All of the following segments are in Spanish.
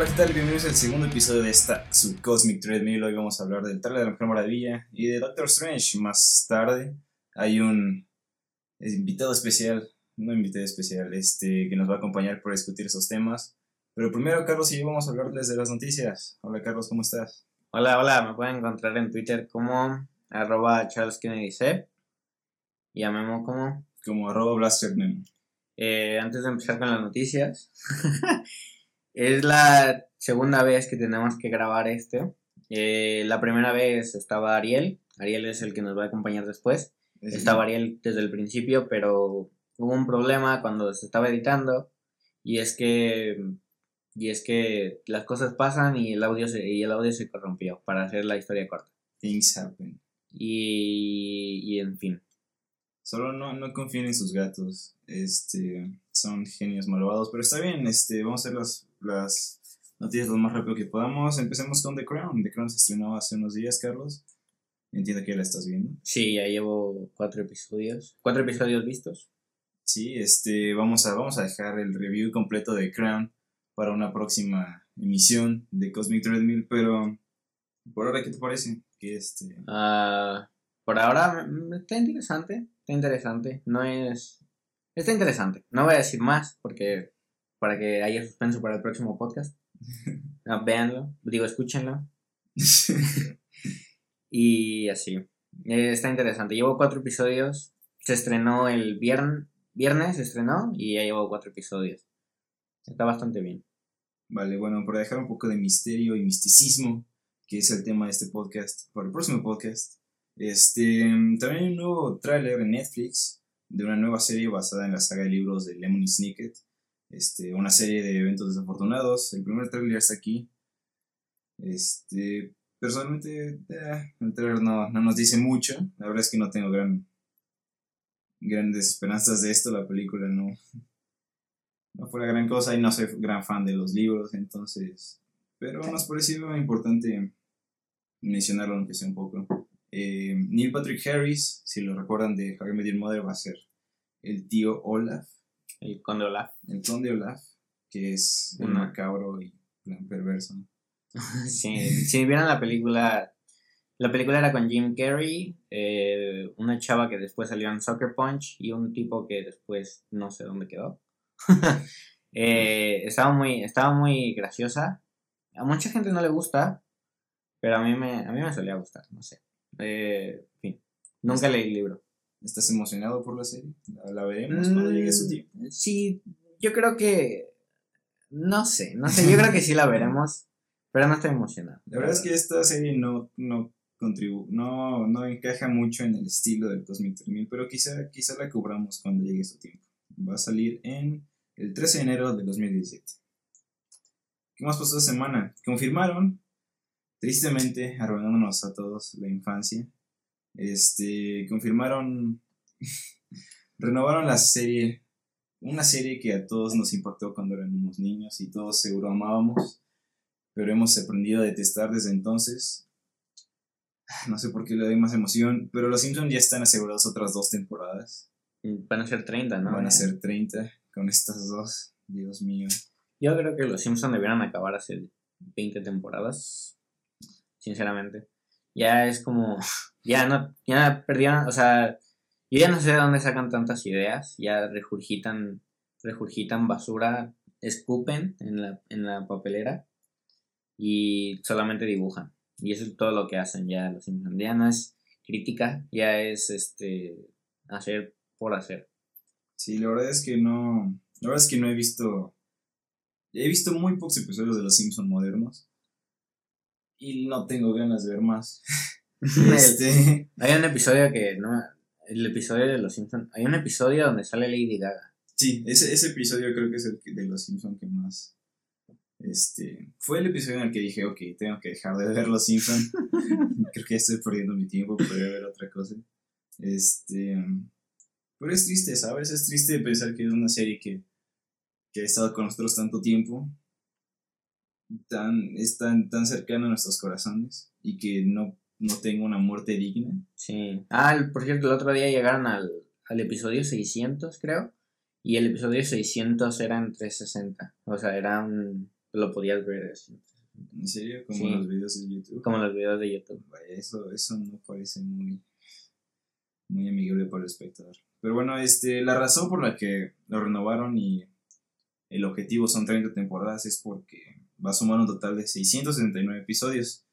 Hola, ¿qué tal? Bienvenidos al segundo episodio de esta Subcosmic Treadmill. Hoy vamos a hablar del trailer de la Mujer Maravilla y de Doctor Strange. Más tarde hay un invitado especial, no invitado especial, este, que nos va a acompañar para discutir esos temas. Pero primero, Carlos y yo vamos a hablarles de las noticias. Hola, Carlos, ¿cómo estás? Hola, hola, me pueden encontrar en Twitter como arroba Charles Kennedy C. Y a Memo como... Como arroba Blaster Memo. Eh, antes de empezar con las noticias, es la segunda vez que tenemos que grabar este. Eh, la primera vez estaba Ariel, Ariel es el que nos va a acompañar después. Estaba Ariel desde el principio, pero hubo un problema cuando se estaba editando y es que y es que las cosas pasan y el audio se, y el audio se corrompió para hacer la historia corta. Things happen. Y, y en fin. Solo no, no confíen en sus gatos. Este, son genios malvados. Pero está bien, este, vamos a hacer las, las noticias lo más rápido que podamos. Empecemos con The Crown. The Crown se estrenó hace unos días, Carlos. Entiendo que ya la estás viendo. Sí, ya llevo cuatro episodios. Cuatro episodios vistos. Sí, este, vamos a, vamos a dejar el review completo de Crown para una próxima emisión de Cosmic Treadmill, pero por ahora, ¿qué te parece? Que este... Ah, por ahora mm, está interesante, está interesante, no es... Está interesante, no voy a decir más porque para que haya suspenso para el próximo podcast. No, véanlo, digo, escúchenlo. y así. Eh, está interesante. Llevo cuatro episodios. Se estrenó el viernes, viernes se estrenó y ya llevo cuatro episodios. Está bastante bien. Vale, bueno, para dejar un poco de misterio y misticismo, que es el tema de este podcast, para el próximo podcast, este, también hay un nuevo tráiler en Netflix de una nueva serie basada en la saga de libros de Lemony Snicket, este, una serie de eventos desafortunados. El primer tráiler está aquí. Este, personalmente, eh, el trailer no, no, nos dice mucho. La verdad es que no tengo gran, grandes esperanzas de esto. La película no, no fue gran cosa y no soy gran fan de los libros, entonces. Pero nos pareció importante mencionarlo, aunque sea un poco. Eh, Neil Patrick Harris, si lo recuerdan de Harry Met Your Mother, va a ser el tío Olaf. El conde Olaf. El conde Olaf, que es un macabro y plan perverso. sí, si vieron la película, la película era con Jim Carrey, eh, una chava que después salió en Soccer Punch y un tipo que después no sé dónde quedó. eh, estaba, muy, estaba muy graciosa. A mucha gente no le gusta, pero a mí me, a mí me solía gustar, no sé. Eh, en fin, nunca leí el libro. ¿Estás emocionado por la serie? ¿La, veremos cuando llegue su tiempo? Sí, yo creo que... No sé, no sé, yo creo que sí la veremos, pero no estoy emocionado. La verdad es que esta serie no, no no, no encaja mucho en el estilo del Cosmic 3000, pero quizá, quizá la cubramos cuando llegue su tiempo. Va a salir en el 13 de enero de 2017. ¿Qué más pasó esta semana? Confirmaron, tristemente, arruinándonos a todos la infancia, este, confirmaron, renovaron la serie, una serie que a todos nos impactó cuando éramos niños y todos seguro amábamos, pero hemos aprendido a detestar desde entonces. No sé por qué le doy más emoción, pero los Simpsons ya están asegurados otras dos temporadas. Van a ser 30, ¿no? Van a ser 30 con estas dos. Dios mío. Yo creo que los Simpsons debieran acabar hace 20 temporadas. Sinceramente. Ya es como. Ya no. Ya perdieron. O sea. Yo ya no sé de dónde sacan tantas ideas. Ya regurgitan. Regurgitan basura. Escupen en la, en la papelera. Y solamente dibujan. Y eso es todo lo que hacen ya los Simpsons. Ya no es crítica. Ya es este. Hacer por hacer. Sí, la verdad es que no. La verdad es que no he visto. He visto muy pocos episodios de Los Simpsons modernos. Y no tengo ganas de ver más. este... Hay un episodio que. no El episodio de Los Simpsons. Hay un episodio donde sale Lady Gaga. Sí, ese, ese episodio creo que es el de Los Simpsons que más. Este. Fue el episodio en el que dije, ok, tengo que dejar de ver Los Simpsons. creo que ya estoy perdiendo mi tiempo, podría ver otra cosa. Este. Pero es triste, ¿sabes? Es triste pensar que es una serie que, que ha estado con nosotros tanto tiempo, tan, es tan, tan cercana a nuestros corazones y que no, no tenga una muerte digna. Sí. Ah, por cierto, el otro día llegaron al, al episodio 600, creo. Y el episodio 600 era en 360. O sea, era un, lo podías ver así. ¿En serio? Como Sí. los videos de YouTube. Como los videos de YouTube. Eso, eso no parece muy, muy amigable para el espectador. Pero bueno, este, la razón por la que lo renovaron y el objetivo son 30 temporadas es porque va a sumar un total de 679 episodios,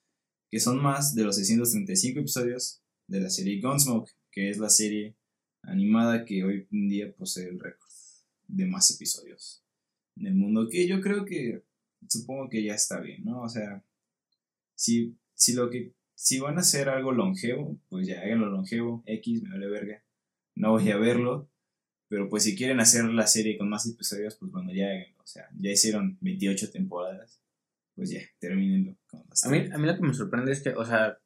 que son más de los 635 episodios de la serie Gunsmoke, que es la serie animada que hoy en día posee el récord de más episodios en el mundo, que yo creo que supongo que ya está bien, ¿no? O sea, si, si lo que si van a hacer algo longevo, pues ya háganlo longevo, X, me vale verga. No voy a verlo, pero pues si quieren hacer la serie con más episodios, pues bueno, ya háganlo. O sea, ya hicieron 28 temporadas, pues ya, terminenlo A mí, 30. a mí lo que me sorprende es que, o sea,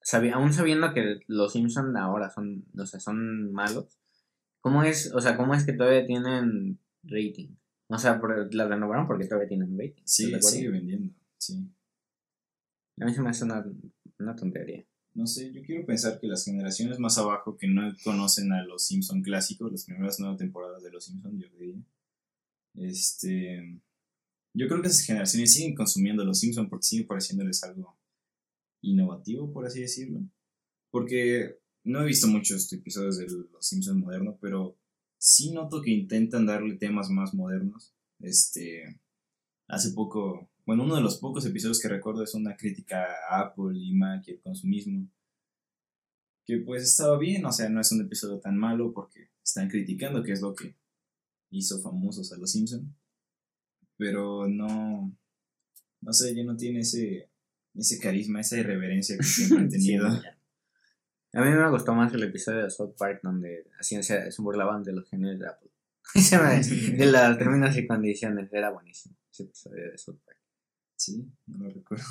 sabi- aún sabiendo que los Simpsons ahora son, o sea, son malos, ¿cómo es, o sea, cómo es que todavía tienen rating? O sea, por- la renovaron porque todavía tienen rating. ¿estás Sí, sigue vendiendo, sí. A mí se me hace una, una tontería. No sé, yo quiero pensar que las generaciones más abajo que no conocen a los Simpson clásicos, las primeras nueve temporadas de los Simpson, yo diría, este, yo creo que esas generaciones siguen consumiendo los Simpson porque sigue pareciéndoles algo innovativo, por así decirlo. Porque no he visto muchos episodios de los Simpson modernos, pero sí noto que intentan darle temas más modernos. Este, hace poco, bueno, uno de los pocos episodios que recuerdo es una crítica a Apple y Mac y el consumismo. Que pues estaba bien, o sea, no es un episodio tan malo porque están criticando que es lo que hizo famosos a los Simpson. Pero no, no sé, ya no tiene ese, ese carisma, esa irreverencia que siempre han tenido. Sí. A mí me gustó más el episodio de South Park donde hacían, se, se burlaban de los genios de Apple. De los términos y condiciones. Era buenísimo ese episodio de South Park. sí, no lo recuerdo.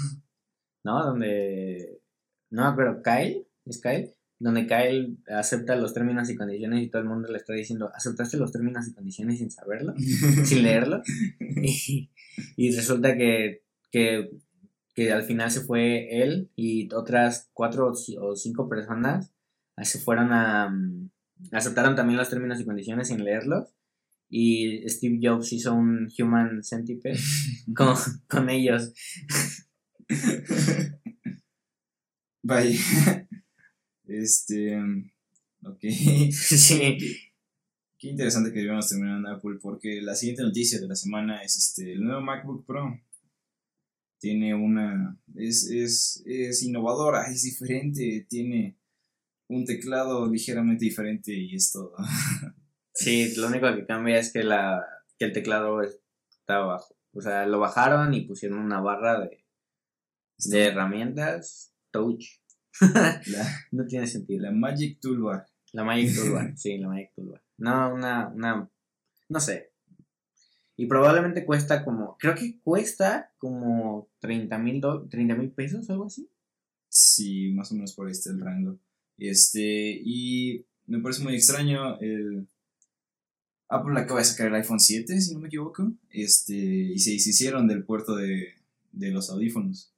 ¿No? Donde. No me acuerdo, Kyle. ¿Es Kyle? Donde Kyle acepta los términos y condiciones y todo el mundo le está diciendo, ¿aceptaste los términos y condiciones sin saberlo? sin leerlo. Y, y resulta que, que, que al final se fue él y otras cuatro o cinco personas ah, se fueron a... mm, aceptaron también los términos y condiciones sin leerlos. Y Steve Jobs hizo un Human Centipede con, con ellos. Bye. Este. Ok. sí. Qué interesante que debíamos terminar en Apple porque la siguiente noticia de la semana es este, el nuevo MacBook Pro. Tiene una... Es, es, es innovadora, es diferente, tiene un teclado ligeramente diferente y es todo. Sí, lo único que cambia es que, la, que el teclado está abajo. O sea, lo bajaron y pusieron una barra de, de herramientas touch. La, No tiene sentido. la Magic Toolbar. La Magic Toolbar, sí, la Magic Toolbar. No, una, una, no sé. Y probablemente cuesta como, creo que cuesta como 30 mil mil pesos, algo así. Sí, más o menos por este el rango. Este, y me parece muy extraño el... Apple acaba de sacar el iPhone 7, si no me equivoco, este, y se deshicieron del puerto de, de los audífonos.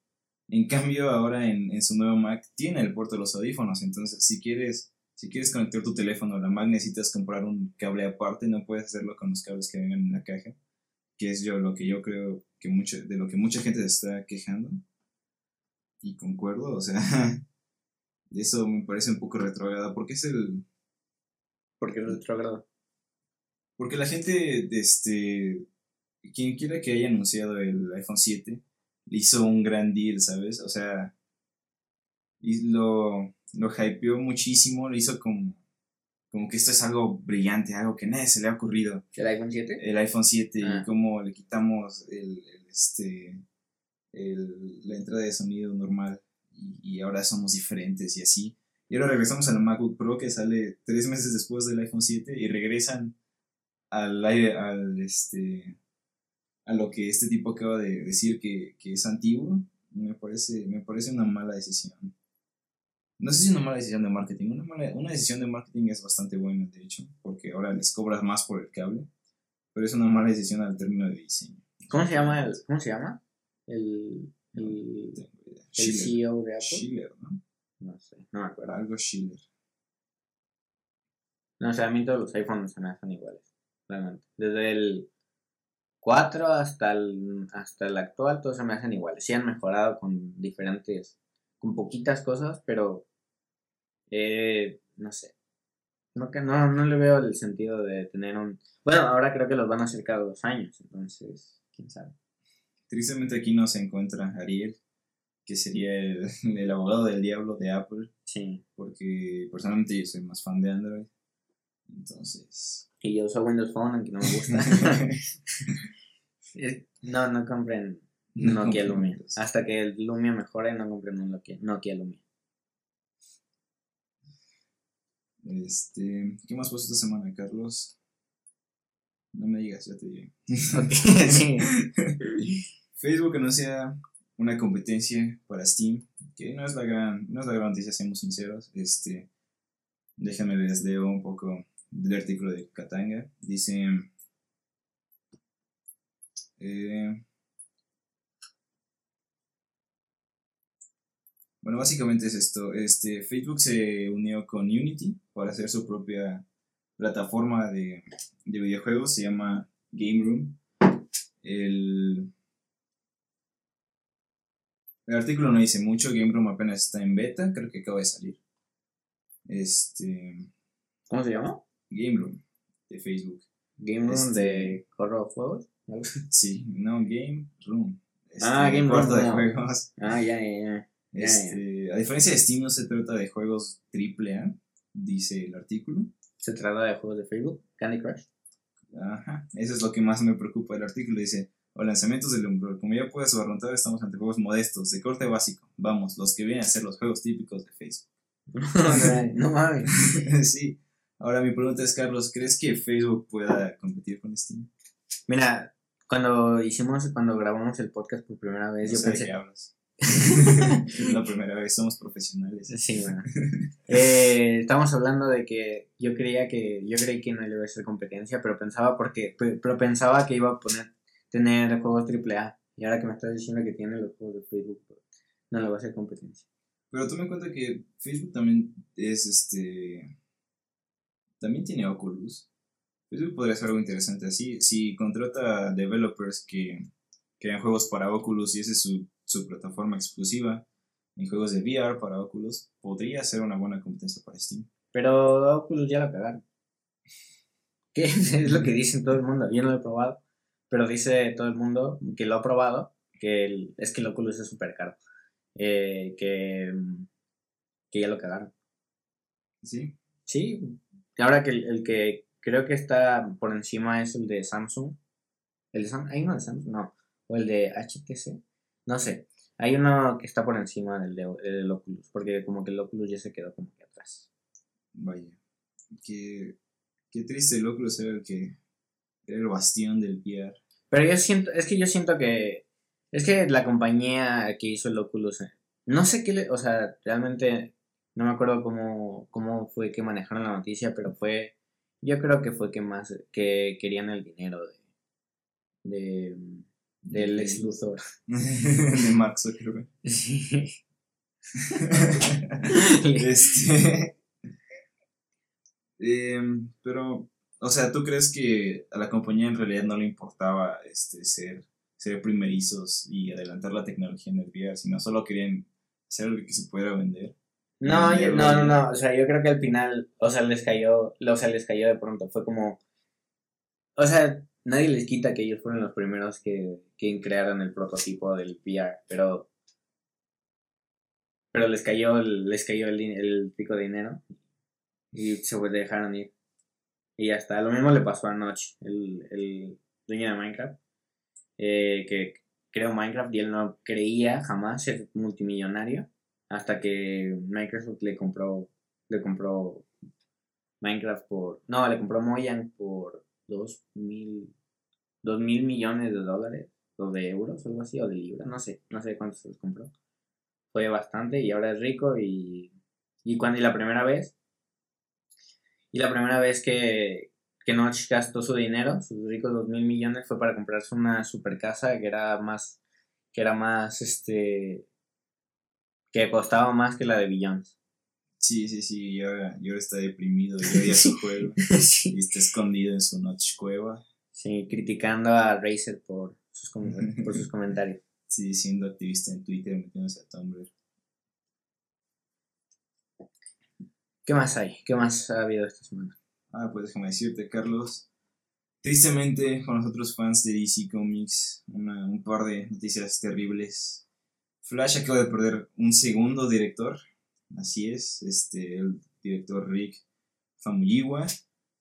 En cambio, ahora en, en su nuevo Mac tiene el puerto de los audífonos, entonces si quieres, si quieres conectar tu teléfono a la Mac necesitas comprar un cable aparte, no puedes hacerlo con los cables que vengan en la caja, que es yo lo que yo creo que mucho, de lo que mucha gente se está quejando. Y concuerdo, o sea, eso me parece un poco retrogrado, porque es el, Porque es retrógrado. porque la gente, este, quien quiera que haya anunciado el iPhone 7, le hizo un gran deal, ¿sabes? O sea, y lo, lo hypeó muchísimo, lo hizo como, como que esto es algo brillante, algo que nadie se le ha ocurrido. ¿El iPhone 7? El iPhone 7 Ah. y cómo le quitamos el, el, este, el- la entrada de sonido normal y, y ahora somos diferentes y así. Y ahora regresamos a la MacBook Pro que sale tres meses después del iPhone 7 y regresan al al este, a lo que este tipo acaba de decir que, que es antiguo. Me parece, me parece una mala decisión. No sé si una mala decisión de marketing. Una, mala- una decisión de marketing es bastante buena, de hecho, porque ahora les cobras más por el cable. Pero es una mala decisión al término de diseño. ¿Cómo se llama? El, ¿Cómo se llama? El, el, el. CEO de Apple. Schiller, ¿no? No sé, no me acuerdo. Algo Schiller. No, o sea, a mí todos los iPhones se me hacen iguales. Realmente. Desde el 4 hasta el, hasta el actual, todos se me hacen iguales. Sí han mejorado con diferentes, con poquitas cosas, pero eh, no sé. No, que no, no le veo el sentido de tener un... Bueno, ahora creo que los van a hacer cada dos años, entonces, quién sabe. Tristemente aquí no se encuentra Ariel, que sería el, el abogado del diablo de Apple. Sí. Porque personalmente yo soy más fan de Android. Entonces. Y yo uso Windows Phone, aunque no me gusta. no, no compren No Nokia compren Lumia. Hasta que el Lumia mejore, no compren un Nokia, Nokia Lumia. Este, ¿Qué más pasó esta semana, Carlos? No me digas, ya te sí. Facebook anuncia una competencia para Steam, que no es la gran, no es la gran noticia, seamos sinceros. Este, déjenme les leo un poco del artículo de Katanga. Dice, eh, bueno, básicamente es esto. Este, Facebook se unió con Unity para hacer su propia plataforma de, de videojuegos, se llama Game Room. El, el artículo no dice mucho, Game Room apenas está en beta, creo que acaba de salir. Este, ¿Cómo se llama? Game Room de Facebook. Game Room Este- de Corro Juegos. Sí, no, Game Room. Este, Ah, Game Room, de no. juegos. Ah, ya, ya, ya. Este, a diferencia de Steam, no se trata de juegos AAA, dice el artículo. Se trata de juegos de Facebook. Candy Crush. Ajá, eso es lo que más me preocupa del artículo. Dice, o lanzamientos del Umbral. Como ya puedes barrontar, estamos ante juegos modestos, de corte básico. Vamos, los que vienen a ser los juegos típicos de Facebook. no mames. sí. Ahora mi pregunta es, Carlos, ¿crees que Facebook pueda competir con Steam? Mira, cuando hicimos, cuando grabamos el podcast por primera vez, No yo pensé. la primera vez, somos profesionales. Sí, bueno. Eh, estamos hablando de que yo creía que yo creí que no le iba a hacer competencia, pero pensaba porque pe- pero pensaba que iba a poner tener juegos AAA y ahora que me estás diciendo que tiene los juegos de Facebook, pues, no le va a hacer competencia. Pero toma en cuenta que Facebook también es este. También tiene Oculus. Facebook podría ser algo interesante así. Si contrata developers que crean juegos para Oculus y esa es su, su plataforma exclusiva en juegos de VR para Oculus, podría ser una buena competencia para Steam. Pero Oculus ya lo cagaron. ¿Qué? Es lo que dicen todo el mundo. Yo no lo he probado, pero dice todo el mundo que lo ha probado, que el- es que el Oculus es súper caro. Eh, que, que ya lo cagaron. ¿Sí? Sí, ahora que el, el que creo que está por encima es el de Samsung. ¿El de Samsung? ¿Hay uno de Samsung? No. ¿O el de HTC? No sé. Hay uno que está por encima del, de, del Oculus, porque como que el Oculus ya se quedó como que atrás. Vaya. Qué, qué triste el Oculus era el que. Era el bastión del VR. Pero yo siento, es que yo siento que, es que la compañía que hizo el Oculus, eh, no sé qué le, o sea, realmente no me acuerdo cómo, cómo fue que manejaron la noticia, pero fue, yo creo que fue que más, que querían el dinero de, de, del De ex Luthor. de Mark Zuckerberg. Sí. este. em, pero, o sea, ¿tú crees que a la compañía en realidad no le importaba este, ser, ser primerizos y adelantar la tecnología en el VR, sino solo querían hacer algo que se pudiera vender? No, yo- no, no, no, o sea, yo creo que al final, o sea, les cayó, o sea, les cayó de pronto, fue como, o sea, nadie les quita que ellos fueron los primeros que, que crearon el prototipo del VR, pero, pero les cayó, les cayó el, el pico de dinero y se dejaron ir. Y ya está, lo mismo le pasó a Notch, el, el dueño de Minecraft, eh, que creó Minecraft y él no creía jamás ser multimillonario hasta que Microsoft le compró le compró Minecraft por no le compró Mojang por dos mil dos mil millones de dólares o de euros algo así o de libras no sé no sé cuántos se los compró. Fue bastante y ahora es rico y y cuando y la primera vez y la primera vez que que Notch gastó su dinero sus ricos dos mil millones fue para comprarse una super casa que era más que era más este que costaba más que la de Billions. Sí, sí, sí, y ahora, y ahora está deprimido y odia su juego sí. y está escondido en su noche cueva. Sí, criticando a Razer por sus, por sus comentarios. Sí, siendo activista en Twitter, metiéndose a Tumblr. ¿Qué más hay? ¿Qué más ha habido esta semana? Ah, pues déjame decirte, Carlos. Tristemente, con los otros fans de DC Comics, una- un par de noticias terribles. Flash acaba de perder un segundo director. Así es, este, el director Rick Famuyiwa.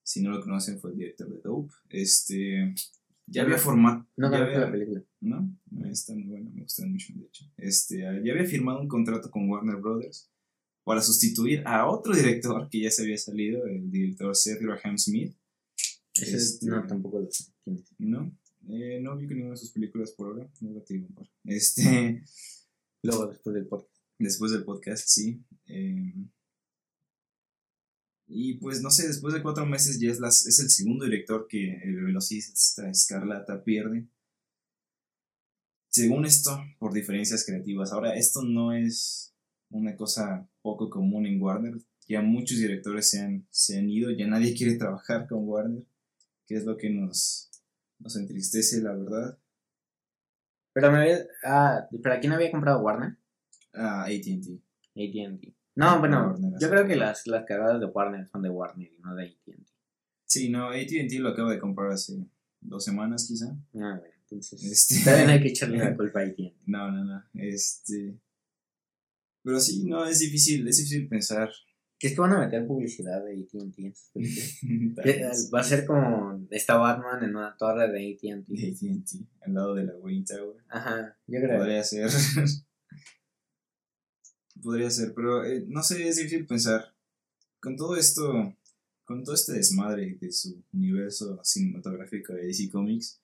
Si no lo conocen, fue el director de Dope. Este, ya había formado. No conozco había- la película. ¿no? Está muy bueno, me gusta mucho, de hecho. Este, ya había firmado un contrato con Warner Brothers para sustituir a otro director que ya se había salido, el director Seth Graham Smith, Ese Este- no, tampoco lo sé. ¿no? Eh, no vi ninguna de sus películas por ahora, no te digo un par. Este, Luego, después del podcast. después del podcast, sí. Eh, y pues no sé, después de cuatro meses ya es, las, el segundo director que el velocista Escarlata pierde. Según esto, por diferencias creativas. Ahora, esto no es una cosa poco común en Warner. Ya muchos directores se han, ido, ya nadie quiere trabajar con Warner, que es lo que nos entristece, la verdad. Pero me había... Ah, ¿pero quién había comprado Warner? Ah, ATT. AT&T. No, bueno, Warner, yo creo que las, las cagadas de Warner son de Warner y no de AT&T. Sí, no, ATT lo acaba de comprar hace dos semanas quizá. Ah, bueno, entonces... Este- También hay que echarle la culpa a AT&T. No, no, no. Este. Pero sí, no, es difícil, es difícil pensar. Que es que van a meter publicidad de AT&T vez. Va a ser como está Batman en una torre de AT&T. De ATT, al lado de la Wayne Tower. Ajá, yo creo. Podría ser. Podría ser, pero eh, no sé, es difícil pensar. Con todo esto, con todo este desmadre de su universo cinematográfico de DC Comics,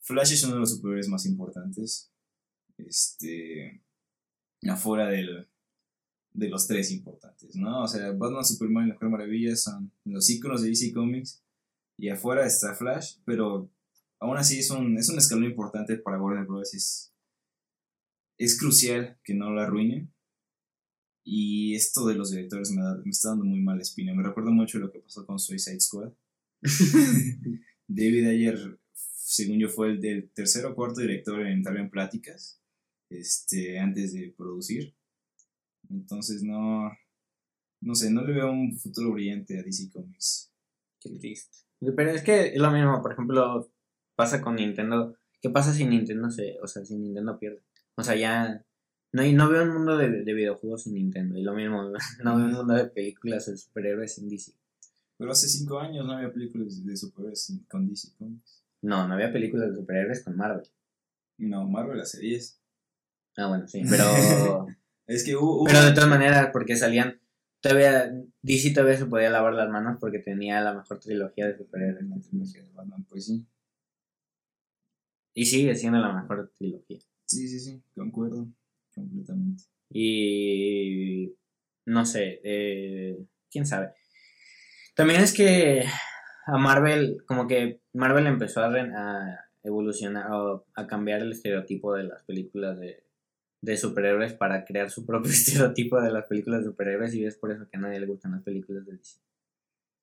Flash es uno de los superhéroes más importantes. Este. Afuera del, de los tres importantes, ¿no? O sea, Batman, Superman y la Mujer Maravilla son los íconos de DC Comics. Y afuera está Flash, pero aún así es un, es un escalón importante para Warner Bros. Es, es crucial que no lo arruinen. Y esto de los directores me, da- me está dando muy mala espina. Me recuerda mucho lo que pasó con Suicide Squad. David Ayer, según yo, fue el del tercer o cuarto director en entrar en pláticas este, antes de producir. Entonces, no, no sé, no le veo un futuro brillante a DC Comics. Qué triste. Pero es que es lo mismo, por ejemplo, pasa con Nintendo. ¿Qué pasa si Nintendo se, o sea, si Nintendo pierde? O sea, ya no, no veo un mundo de, de videojuegos sin Nintendo. Y lo mismo, no veo un mundo de películas de superhéroes sin DC. Pero hace cinco años no había películas de superhéroes sin- con DC Comics. No, no había películas de superhéroes con Marvel. No, Marvel hace 10. Ah, bueno, sí, pero Es que hubo... hubo- pero de todas maneras porque salían todavía DC todavía se podía lavar las manos porque tenía la mejor trilogía de superhéroes. La trilogía de Batman, pues sí. Y sigue siendo la mejor trilogía. Sí, sí, sí, concuerdo completamente. Y no sé, eh, quién sabe. También es que a Marvel, como que Marvel empezó a, a evolucionar o a cambiar el estereotipo de las películas de, de superhéroes para crear su propio estereotipo de las películas de superhéroes y es por eso que a nadie le gustan las películas de DC.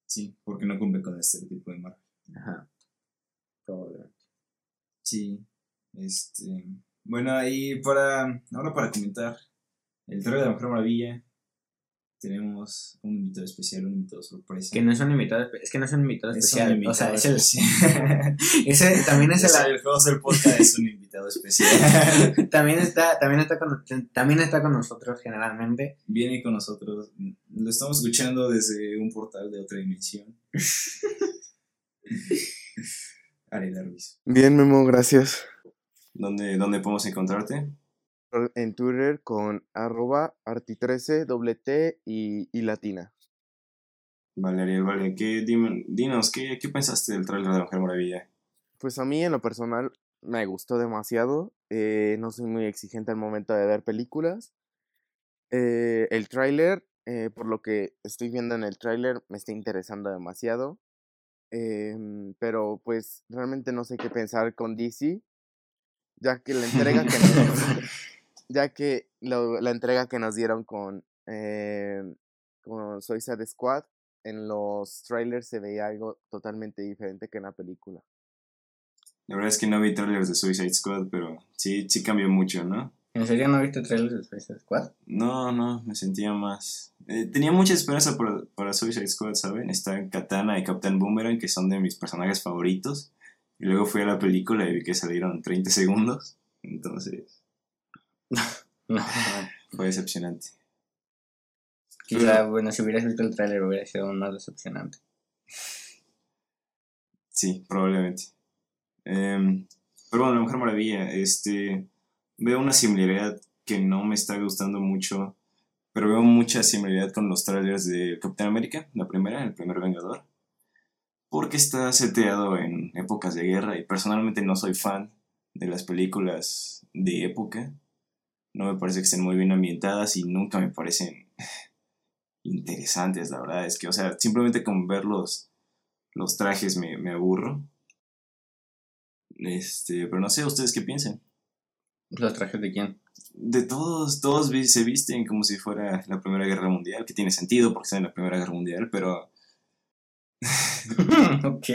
Sí, porque no cumple con este tipo de Marvel. Ajá. Probablemente. Sí, este... Bueno, y para... Ahora para comentar el trailer de la Mujer Maravilla, tenemos un invitado especial, un invitado sorpresa. Que no es un invitado, es que no es un invitado Es un especial. o sea, es el, ese también es Es el, el host del podcast es un invitado especial. también está, también está con, también está con nosotros generalmente. Viene con nosotros. Lo estamos escuchando desde un portal de otra dimensión. Ariel Ruiz. Bien, Memo, gracias. ¿Dónde, ¿Dónde podemos encontrarte? En Twitter con arroba arti13, doble T y, y latina. Vale, Ariel, vale. ¿Qué, dinos, ¿qué, ¿qué pensaste del trailer de Mujer Maravilla? Pues a mí en lo personal me gustó demasiado. eh, no soy muy exigente al momento de ver películas. Eh, el tráiler, eh, por lo que estoy viendo en el tráiler, me está interesando demasiado. em, pero pues realmente no sé qué pensar con DC, ya que la entrega que nos, ya que lo- la entrega que nos dieron con, con Suicide Squad en los trailers se veía algo totalmente diferente que en la película. La verdad es que no vi trailers de Suicide Squad, pero sí, sí cambió mucho, ¿no? ¿En serio no viste trailers de Suicide Squad? No, no, me sentía más... eh, tenía mucha esperanza por- para Suicide Squad, ¿saben? Está Katana y Captain Boomerang, que son de mis personajes favoritos. Y luego fui a la película y vi que salieron 30 segundos. Entonces, No. fue decepcionante. Quizá, bueno, si hubieras visto el trailer hubiera sido aún más decepcionante. Sí, probablemente. Em, pero bueno, La Mujer Maravilla, este, veo una similaridad que no me está gustando mucho, pero veo mucha similaridad con los trailers de Capitán América, la primera, el primer Vengador, porque está seteado en épocas de guerra y personalmente no soy fan de las películas de época. No me parece que estén muy bien ambientadas y nunca me parecen interesantes, la verdad. Es que, o sea, simplemente con verlos los trajes me, me aburro. Este, pero no sé, ¿ustedes qué piensan? ¿Los trajes de quién? De todos, todos se visten como si fuera la Primera Guerra Mundial, que tiene sentido porque está en la Primera Guerra Mundial, pero ok.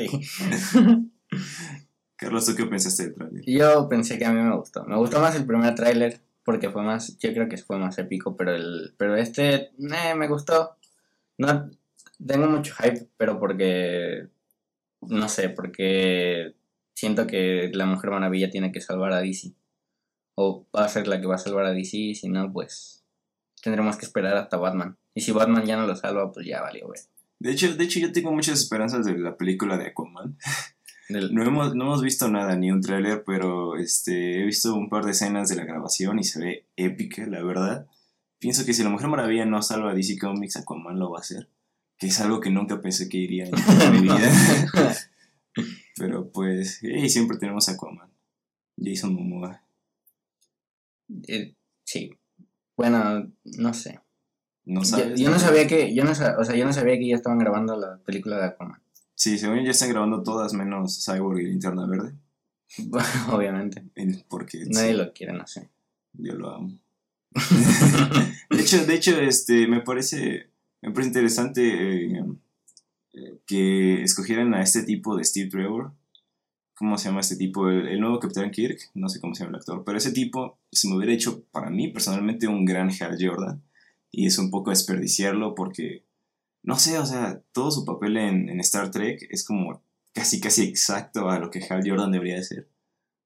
Carlos, ¿tú qué pensaste del trailer? Yo pensé que a mí me gustó. Me gustó más el primer tráiler porque fue más, yo creo que fue más épico, pero el, pero este, eh, me gustó. No, tengo mucho hype, pero porque, no sé, porque siento que la Mujer Maravilla tiene que salvar a DC. O va a ser la que va a salvar a DC, si no, pues tendremos que esperar hasta Batman. Y si Batman ya no lo salva, pues ya valió, güey. De hecho, de hecho, yo tengo muchas esperanzas de la película de Aquaman. No hemos, no hemos visto nada, ni un tráiler, pero este, he visto un par de escenas de la grabación y se ve épica, la verdad. Pienso que si la Mujer Maravilla no salva a DC Comics, Aquaman lo va a hacer. Que es algo que nunca pensé que iría en mi vida. Pero pues, hey, siempre tenemos a Aquaman. Jason Momoa. Eh, sí. Bueno, no sé. No Yo, sabes. yo no sabía que, yo no, o sea, yo no sabía que ya estaban grabando la película de Aquaman. Sí, según yo ya están grabando todas menos Cyborg y Linterna Verde. Obviamente. En- Porque Nadie sí, lo quiere, no sé. yo lo amo. de hecho, de hecho, este, me parece, me parece interesante eh, eh, que escogieran a este tipo de Steve Trevor. ¿Cómo se llama este tipo? El, el nuevo Capitán Kirk. No sé cómo se llama el actor. Pero ese tipo se me hubiera hecho, para mí, personalmente, un gran Hal Jordan. Y es un poco desperdiciarlo porque, no sé, o sea, todo su papel en, Star Trek es como casi, casi exacto a lo que Hal Jordan debería de ser.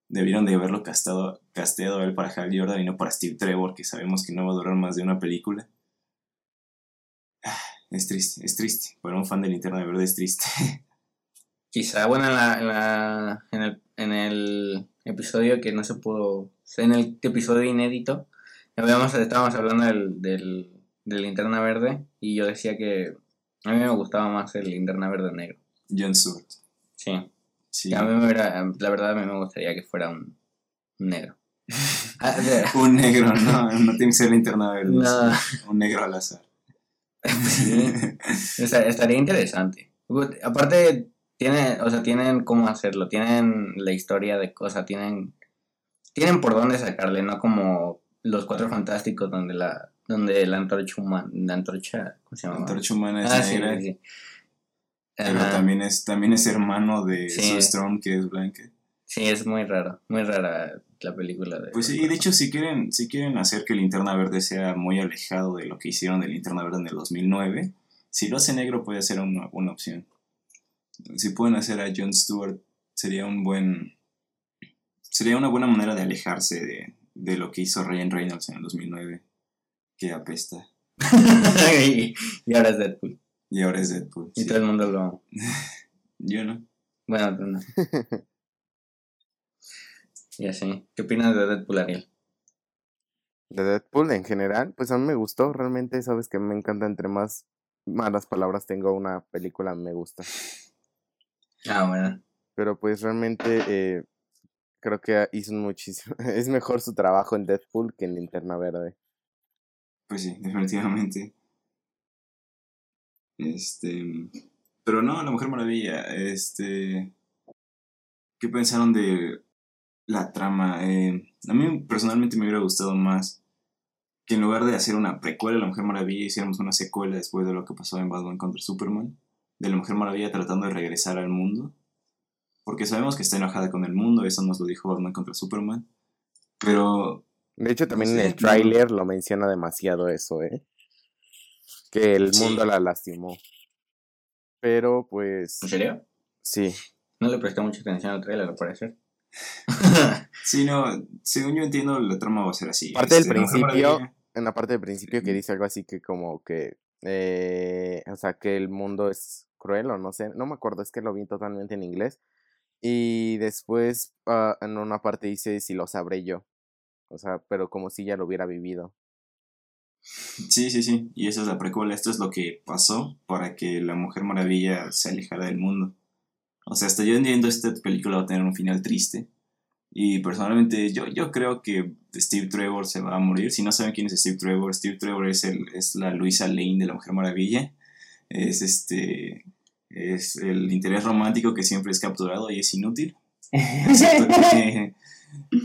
Debieron de haberlo castado, casteado él para Hal Jordan y no para Steve Trevor, que sabemos que no va a durar más de una película. Ah, Es triste, es triste. Para un fan de Linterna Verde es triste. Quizá, bueno, en, la, en, la, en, el, en el episodio que no se pudo, en el episodio inédito, habíamos, estábamos hablando del, del, del linterna verde y yo decía que a mí me gustaba más el linterna verde negro. John Stewart. Sí. Sí. A mí me hubiera- la verdad a mí me gustaría que fuera un, negro. Un negro, no, no tiene que ser Linterna Verde. No. Un negro al azar. Sí. Esta- estaría interesante. Aparte, tiene, o sea, tienen cómo hacerlo, tienen la historia de cosas, tienen, tienen por dónde sacarle, no como los cuatro fantásticos donde la, donde la antorcha humana, la antorcha, ¿cómo se La llama? antorcha humana es Ah, negra, sí, sí. pero también es, también es hermano de Sí. Sue Storm, que es blanca. Sí, es muy raro, muy rara la película de... Pues sí, y de hecho, si quieren, si quieren hacer que Linterna Verde sea muy alejado de lo que hicieron de Linterna Verde en el 2009, si lo hace negro puede ser una buena opción. Si pueden hacer a Jon Stewart, sería un buen. Sería una buena manera de alejarse de, de lo que hizo Ryan Reynolds en el 2009, que apesta. y, y ahora es Deadpool. Y ahora es Deadpool. Y sí. todo el mundo lo... Yo no. Bueno, tú no. Y así. ¿Qué opinas de Deadpool, Ariel? De Deadpool en general, pues a mí me gustó. Realmente, sabes que me encanta entre más malas palabras tengo una película, me gusta. Ah, bueno. Pero pues realmente eh, creo que hizo muchísimo. Es mejor su trabajo en Deadpool que en Linterna Verde. Pues sí, definitivamente. Este. Pero no, La Mujer Maravilla. Este. ¿Qué pensaron de la trama? Eh, a mí personalmente me hubiera gustado más que en lugar de hacer una precuela de La Mujer Maravilla, hiciéramos una secuela después de lo que pasó en Batman contra Superman. De La Mujer Maravilla tratando de regresar al mundo. Porque sabemos que está enojada con el mundo, eso nos lo dijo Batman contra Superman. Pero De hecho, también en el tráiler lo menciona demasiado eso, ¿eh? Que el Sí. mundo la lastimó. Pero pues ¿En serio? sí. No le presté mucha atención al trailer, al parecer. sí, no, según yo entiendo, la trama va a ser así. Parte del Este, principio- En la parte del principio que dice algo así que como que eh, o sea que el mundo es cruel o no sé, no me acuerdo, es que lo vi totalmente en inglés. Y después ah, en una parte dice si lo sabré yo. O sea, pero como si ya lo hubiera vivido. Sí, sí, sí. Y esa es la precuela. Esto es lo que pasó para que la Mujer Maravilla se alejara del mundo. O sea, hasta yo entiendo esta película va a tener un final triste. Y personalmente yo, yo creo que Steve Trevor se va a morir. Si no saben quién es Steve Trevor, Steve Trevor es, el, es la Luisa Lane de la Mujer Maravilla. Es este es el interés romántico que siempre es capturado y es inútil. Excepto que,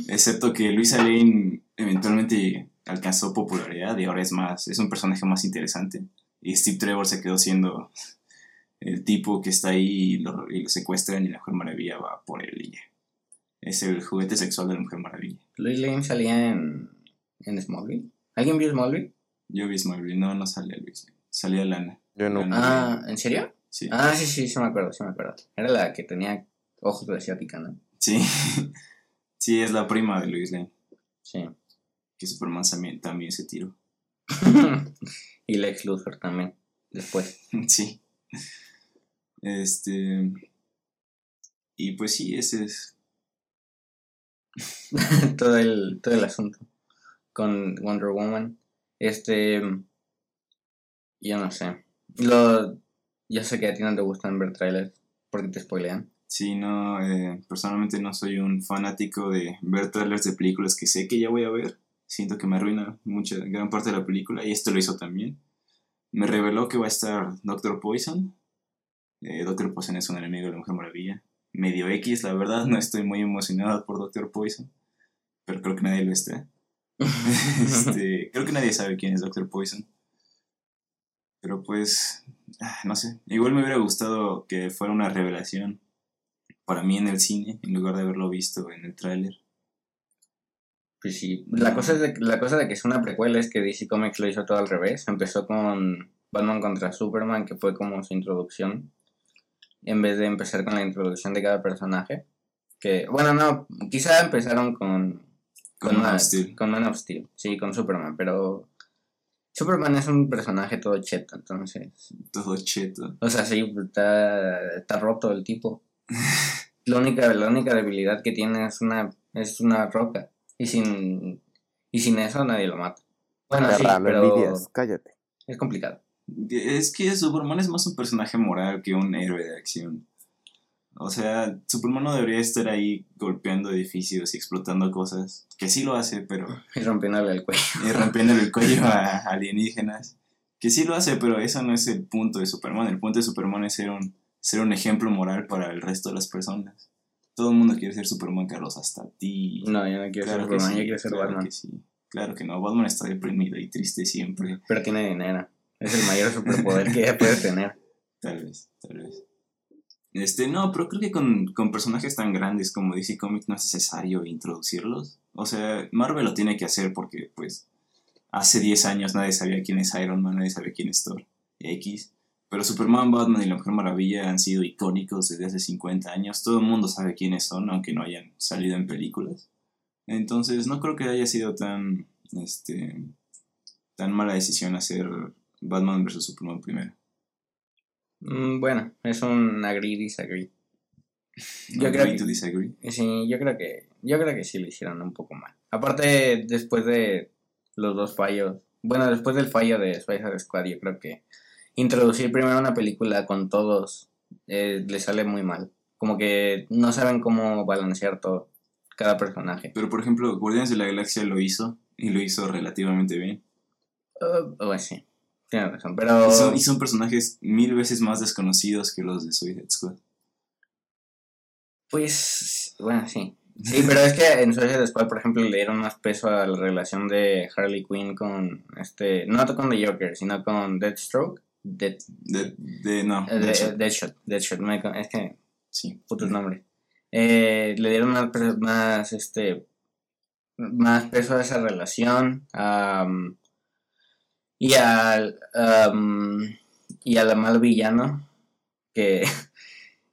excepto que Luisa Lane eventualmente alcanzó popularidad y ahora es más, es un personaje más interesante. Y Steve Trevor se quedó siendo el tipo que está ahí y lo, y lo secuestran y la Mujer Maravilla va por él y. Es el juguete sexual de la Mujer Maravilla. Luis Lane salía en, en Smallville. ¿Alguien vio Smallville? Yo vi Smallville, no, no salía Luis Lane, salía Lana. Yo no. Lana. Ah, ¿en serio? Sí. Ah, sí, sí, sí me acuerdo, sí me acuerdo. Era la que tenía ojos de asiática, ¿no? Sí. sí, es la prima de Luis Lane, Sí. que Superman también, también se tiró. y Lex Luthor también, después. Sí. Este. Y pues sí, ese es. todo, el, todo el asunto con Wonder Woman. Este. Yo no sé. Lo, yo sé que a ti no te gustan ver trailers porque te spoilean. Sí, no, eh, personalmente no soy un fanático de ver trailers de películas que sé que ya voy a ver. Siento que me arruina mucha, gran parte de la película y esto lo hizo también. Me reveló que va a estar Doctor Poison. Eh, Doctor Poison es un enemigo de la Mujer Maravilla. Medio X, la verdad, no estoy muy emocionado por Doctor Poison. Pero creo que nadie lo está. Este, creo que nadie sabe quién es Doctor Poison. Pero pues, ah, no sé. Igual me hubiera gustado que fuera una revelación para mí en el cine, en lugar de haberlo visto en el tráiler. Pues sí, la cosa, es de, la cosa de que es una precuela es que DC Comics lo hizo todo al revés. Empezó con Batman contra Superman, que fue como su introducción, en vez de empezar con la introducción de cada personaje. Que, bueno, no, quizá empezaron con, Con Man of Steel. Con Man of Steel, sí, con Superman, pero Superman es un personaje todo cheto, entonces. Todo cheto. O sea, sí, está, está roto el tipo. La única, la única debilidad que tiene es una, es una roca. Y sin, y sin eso nadie lo mata. Bueno, sí, Perra, lo pero envidias, cállate. es complicado. Es que Superman es más un personaje moral que un héroe de acción. O sea, Superman no debería estar ahí golpeando edificios y explotando cosas. Que sí lo hace, pero. Y rompiéndole el cuello. Y rompiéndole el cuello a alienígenas. Que sí lo hace, pero eso no es el punto de Superman. El punto de Superman es ser un, ser un ejemplo moral para el resto de las personas. Todo el mundo quiere ser Superman, Carlos, hasta ti. No, yo no quiero Claro ser Superman, sí, yo quiero ser claro Batman. que sí. Claro que no, Batman está deprimido y triste siempre. Pero tiene dinero. Es el mayor superpoder que ella puede tener. Tal vez, tal vez. Este, no, pero creo que con, con personajes tan grandes como DC Comics no es necesario introducirlos. O sea, Marvel lo tiene que hacer porque, pues, hace 10 años nadie sabía quién es Iron Man, nadie sabía quién es Thor, X. Pero Superman, Batman y la Mujer Maravilla han sido icónicos desde hace 50 años. Todo el mundo sabe quiénes son, aunque no hayan salido en películas. Entonces, no creo que haya sido tan, este, tan mala decisión hacer Batman vs. Superman primero. Mm, Bueno, es un agree disagree. Yo Agree creo que- to disagree. Sí, yo creo que yo creo que sí lo hicieron un poco mal. Aparte, después de los dos fallos, bueno, después del fallo de Suicide Squad, yo creo que introducir primero una película con todos eh, le sale muy mal. Como que no saben cómo balancear todo, cada personaje. Pero por ejemplo, Guardianes de la Galaxia lo hizo y lo hizo relativamente bien. Uh, bueno, sí, tienes razón, pero Y son, y son personajes mil veces más desconocidos que los de Suicide Squad. pues, bueno, sí. Sí, pero es que en Suicide Squad, por ejemplo, le dieron más peso a la relación de Harley Quinn con este, no con The Joker, sino con Deathstroke. Death, De, de no, Eh, Deadshot, Deadshot, me con- es que sí. putos nombres. Eh, le dieron más, este, más peso a esa relación. am, y al am, y al mal villano que,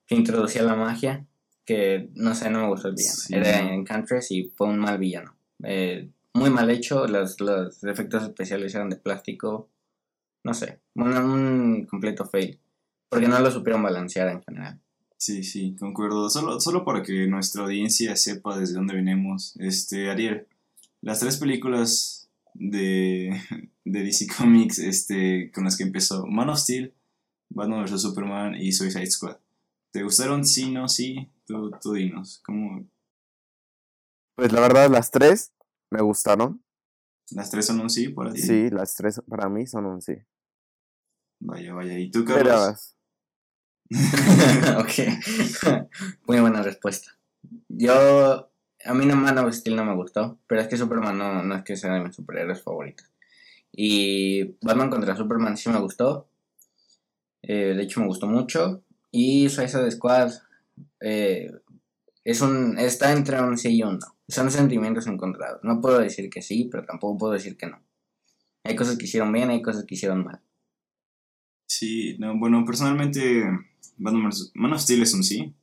que introducía la magia. Que no sé, no me gustó el villano. Sí, Era no. Enchantress y fue un mal villano. Eh, muy mal hecho, los, los efectos especiales eran de plástico. No sé, un, un completo fail. Porque no lo supieron balancear en general. Sí, sí, concuerdo. Solo, solo para que nuestra audiencia sepa desde dónde venimos. Este, Ariel, las tres películas de, de DC Comics este, con las que empezó Man of Steel, Batman vs. Superman y Suicide Squad. ¿Te gustaron? Sí, no, sí. Tú, tú dinos. ¿Cómo? Pues la verdad, las tres me gustaron. ¿Las tres son un sí para ti? Sí, las tres para mí son un sí. Vaya, vaya. ¿Y tú, ¿Qué Carlos? esperabas? ok. Muy buena respuesta. Yo. A mí no Man of Steel no me gustó. Pero es que Superman no, no es que sea de mis superhéroes favoritos. Y Batman contra Superman sí me gustó. Eh, de hecho, me gustó mucho. Y Suicide Squad. eh, es un, está entre un sí y un no. Son sentimientos encontrados. No puedo decir que sí, pero tampoco puedo decir que no. Hay cosas que hicieron bien, hay cosas que hicieron mal. Sí, no, bueno, personalmente Batman. Man of Steel es un sí.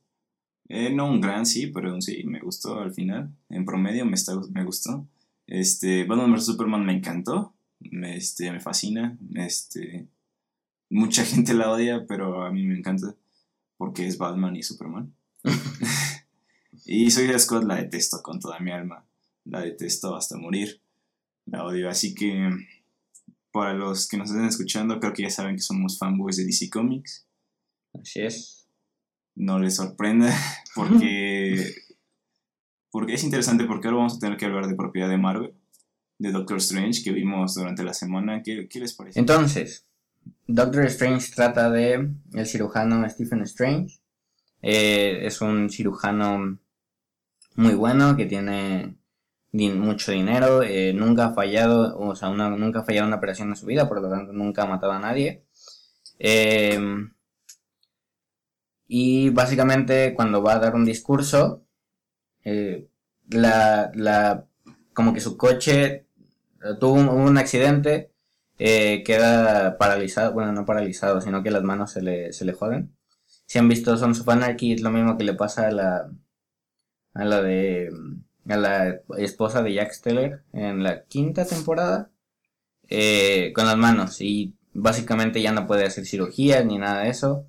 Eh, no un gran sí, pero un sí, me gustó al final. En promedio me, está, me gustó. Este, Batman vs. Superman me encantó. Me, este, me fascina. Este, mucha gente la odia, pero a mí me encanta. Porque es Batman y Superman. y Suicide Squad la detesto con toda mi alma. La detesto hasta morir. La odio. Así que para los que nos estén escuchando, creo que ya saben que somos fanboys de DC Comics. Así es. No les sorprenda, porque, porque es interesante, porque ahora vamos a tener que hablar de propiedad de Marvel, de Doctor Strange, que vimos durante la semana. ¿Qué, qué les parece? Entonces, Doctor Strange trata de el cirujano Stephen Strange. Eh, es un cirujano muy bueno que tiene din- mucho dinero, eh, nunca ha fallado, o sea, nunca ha fallado una operación en su vida, por lo tanto nunca ha matado a nadie. Eh, y básicamente cuando va a dar un discurso, eh, la, la, como que su coche eh, tuvo un, accidente queda paralizado, bueno, no paralizado, sino que las manos se le, se le joden. Si han visto Sons of Anarchy, es lo mismo que le pasa a la, a la de, a la esposa de Jack Steller en la quinta temporada, eh, con las manos, y básicamente ya no puede hacer cirugías ni nada de eso,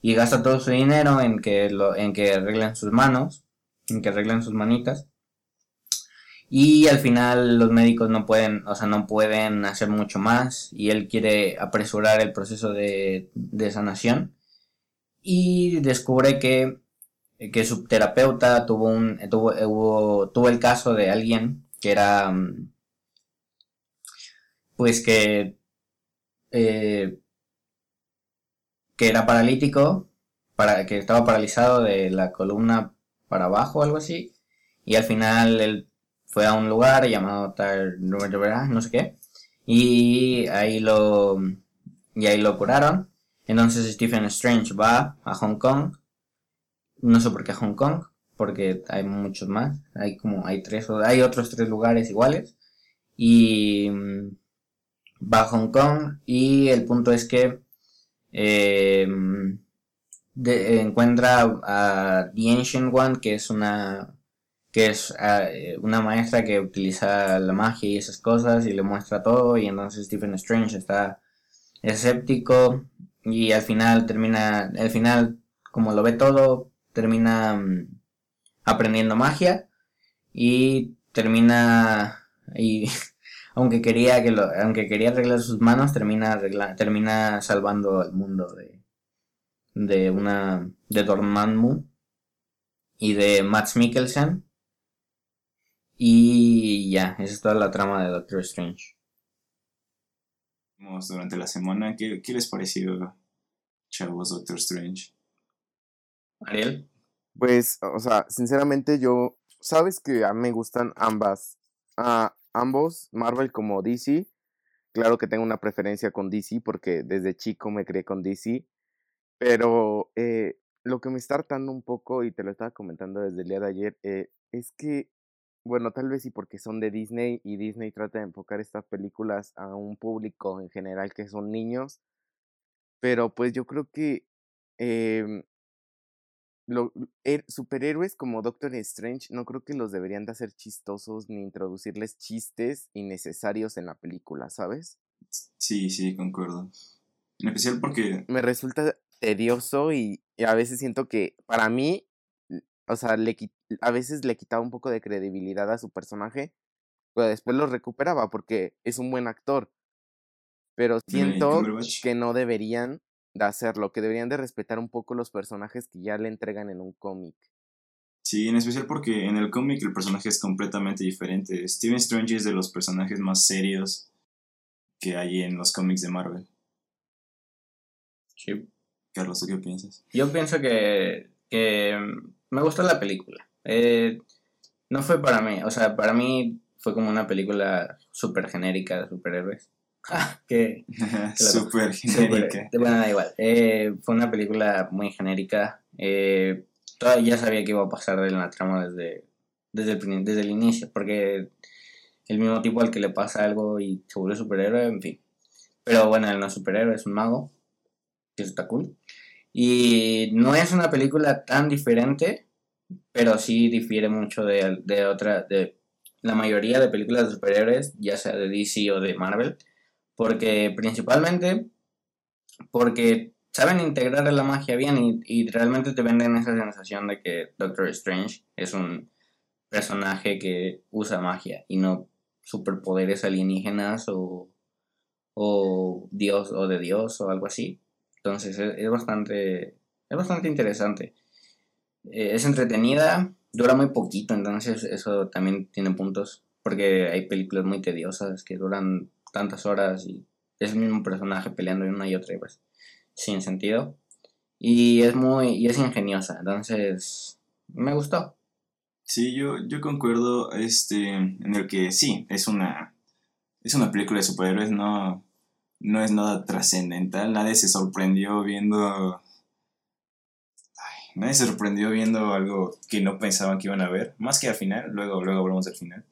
y gasta todo su dinero en que, lo, en que arreglen sus manos, en que arreglen sus manitas. Y al final los médicos no pueden, o sea, no pueden hacer mucho más. Y él quiere apresurar el proceso de, de sanación. Y descubre que, que su terapeuta tuvo un tuvo, hubo- tuvo el caso de alguien que era mm, pues que eh, que era paralítico para que estaba paralizado de la columna para abajo algo así y al final él fue a un lugar llamado no sé qué y ahí lo y ahí lo curaron. Entonces Stephen Strange va a Hong Kong no sé por qué a Hong Kong porque hay muchos más. Hay como hay tres hay otros tres lugares iguales. Y mm, va a Hong Kong y el punto es que eh, encuentra a The Ancient One que es una que es ah, eh, una maestra que utiliza la magia y esas cosas y le muestra todo. Y entonces Stephen Strange está escéptico y al final termina, al final como lo ve todo, termina mm, aprendiendo magia y termina y aunque quería que lo, aunque quería arreglar sus manos, termina termina salvando al mundo de de una de Dormammu y de Max Mikkelsen y ya, esa es toda la trama de Doctor Strange. Durante la semana. ¿Qué, qué les pareció, chavos, Doctor Strange? Ariel. Pues, o sea, sinceramente yo, sabes que a mí me gustan ambas, a ambos, Marvel como DC. Claro que tengo una preferencia con DC porque desde chico me crié con DC. Pero eh, lo que me está hartando un poco, y te lo estaba comentando desde el día de ayer, eh, es que, bueno, tal vez sí porque son de Disney y Disney trata de enfocar estas películas a un público en general que son niños, pero pues yo creo que em, lo, er, superhéroes como Doctor Strange no creo que los deberían de hacer chistosos ni introducirles chistes innecesarios en la película, ¿sabes? Sí, sí, concuerdo. En especial porque... Me resulta tedioso y, a veces siento que para mí, o sea, le, a veces le quitaba un poco de credibilidad a su personaje, pero después lo recuperaba porque es un buen actor. Pero siento que no deberían de hacerlo, que deberían de respetar un poco los personajes que ya le entregan en un cómic. Sí, en especial porque en el cómic el personaje es completamente diferente. Steven Strange es de los personajes más serios que hay en los cómics de Marvel. Sí. Carlos, ¿tú qué piensas? Yo pienso que, que me gustó la película. Eh, no fue para mí, o sea, para mí fue como una película súper genérica de superhéroes. que súper genérica. bueno, da igual. Eh, fue una película muy genérica. Eh, ya sabía que iba a pasar de la trama desde, desde, el, desde el inicio, porque el mismo tipo al que le pasa algo y se vuelve superhéroe, en fin. Pero bueno, él no es superhéroe, es un mago, que está cool. Y no es una película tan diferente, pero sí difiere mucho de, de otra, de la mayoría de películas de superhéroes, ya sea de DC o de Marvel, porque principalmente porque saben integrar la magia bien y, y realmente te venden esa sensación de que Doctor Strange es un personaje que usa magia y no superpoderes alienígenas o, o dios o de dios o algo así. Entonces es, bastante es bastante interesante. Eh, es entretenida, dura muy poquito, entonces eso también tiene puntos porque hay películas muy tediosas que duran tantas horas y es el mismo personaje peleando una y otra vez sin sentido. Y es muy y es ingeniosa, entonces me gustó. Sí, yo, yo concuerdo este, en el que sí, es una, es una película de superhéroes, no, no es nada trascendental, nadie se sorprendió viendo... nadie se sorprendió viendo algo que no pensaban que iban a ver, más que al final, luego, luego hablamos del final.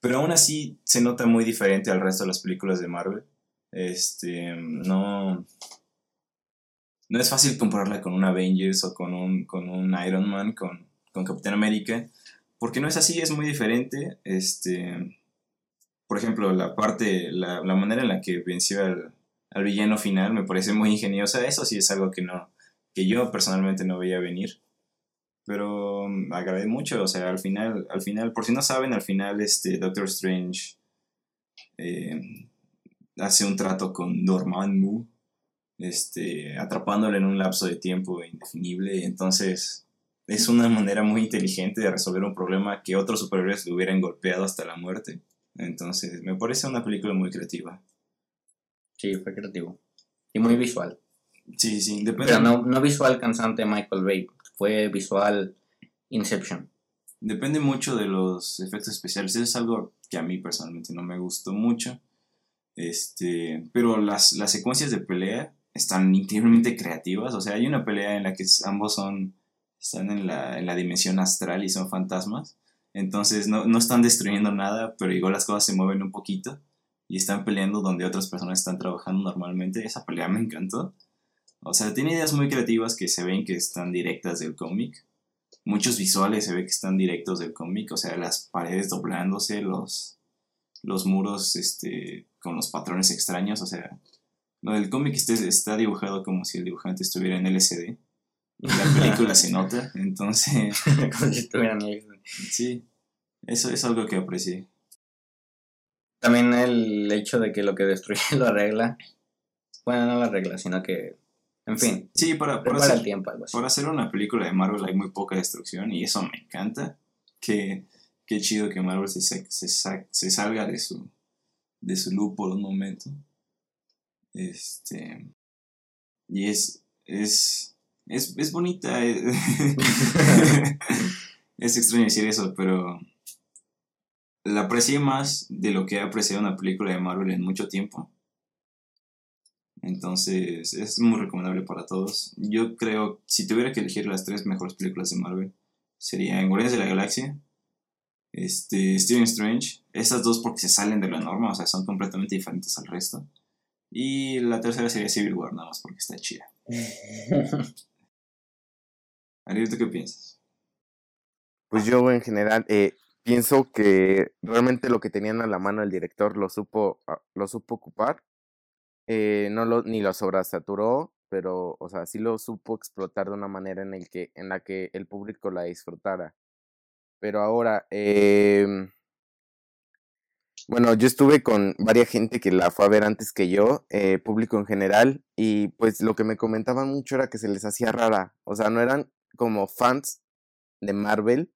Pero aún así se nota muy diferente al resto de las películas de Marvel. Este, no... No es fácil compararla con un Avengers o con un, con un Iron Man, con, con Capitán América porque no es así, es muy diferente. Este, por ejemplo, la parte, la, manera en la que venció al, al, villano final me parece muy ingeniosa. Eso sí es algo que no, que yo personalmente no veía venir. Pero mm, agradé mucho, o sea, al final, al final, por si no saben, al final este Doctor Strange eh, hace un trato con Dormammu, este, atrapándole en un lapso de tiempo indefinible. Entonces, es una manera muy inteligente de resolver un problema que otros superhéroes le hubieran golpeado hasta la muerte. Entonces, me parece una película muy creativa. Sí, fue creativo. Y muy visual. Sí, sí, depende. Pero no, no visual cansante Michael Bay, fue visual Inception. Depende mucho de los efectos especiales. Eso es algo que a mí personalmente no me gustó mucho. Este, pero las, las secuencias de pelea están increíblemente creativas. O sea, hay una pelea en la que ambos son están en la, en la dimensión astral y son fantasmas. Entonces no, no, están destruyendo nada, pero igual las cosas se mueven un poquito y están peleando donde otras personas están trabajando normalmente. Esa pelea me encantó. O sea, tiene ideas muy creativas que se ven que están directas del cómic. Muchos visuales se ve que están directos del cómic, o sea, las paredes doblándose, los, los muros este, con los patrones extraños, o sea, lo del cómic este, está dibujado como si el dibujante estuviera en LCD la película se nota, entonces... Como si estuvieran Sí, eso es algo que aprecié. También el hecho de que lo que destruye lo arregla. Bueno, no lo arregla, sino que... En fin. Sí, para, para, hacer, el tiempo, para hacer una película de Marvel hay muy poca destrucción y eso me encanta. Que, qué chido que Marvel se, se, se salga de su, de su loop por un momento. Este... Y es... es es, es bonita. Eh. es extraño decir eso, pero la aprecié más de lo que he apreciado una película de Marvel en mucho tiempo. Entonces, es muy recomendable para todos. Yo creo, si tuviera que elegir las tres mejores películas de Marvel, serían Guardianes de la Galaxia, este, Steven Strange, esas dos porque se salen de la norma, o sea, son completamente diferentes al resto. Y la tercera sería Civil War, nada más porque está chida. Ariel, ¿tú qué piensas? Pues yo en general eh, pienso que realmente lo que tenían a la mano el director lo supo, ah, lo supo ocupar. Eh, no lo, ni lo sobresaturó, pero, o sea, sí lo supo explotar de una manera en, el que, en la que el público la disfrutara. Pero ahora, eh, bueno, yo estuve con varias gente que la fue a ver antes que yo, eh, público en general, y pues lo que me comentaban mucho era que se les hacía rara. O sea, no eran como fans de Marvel,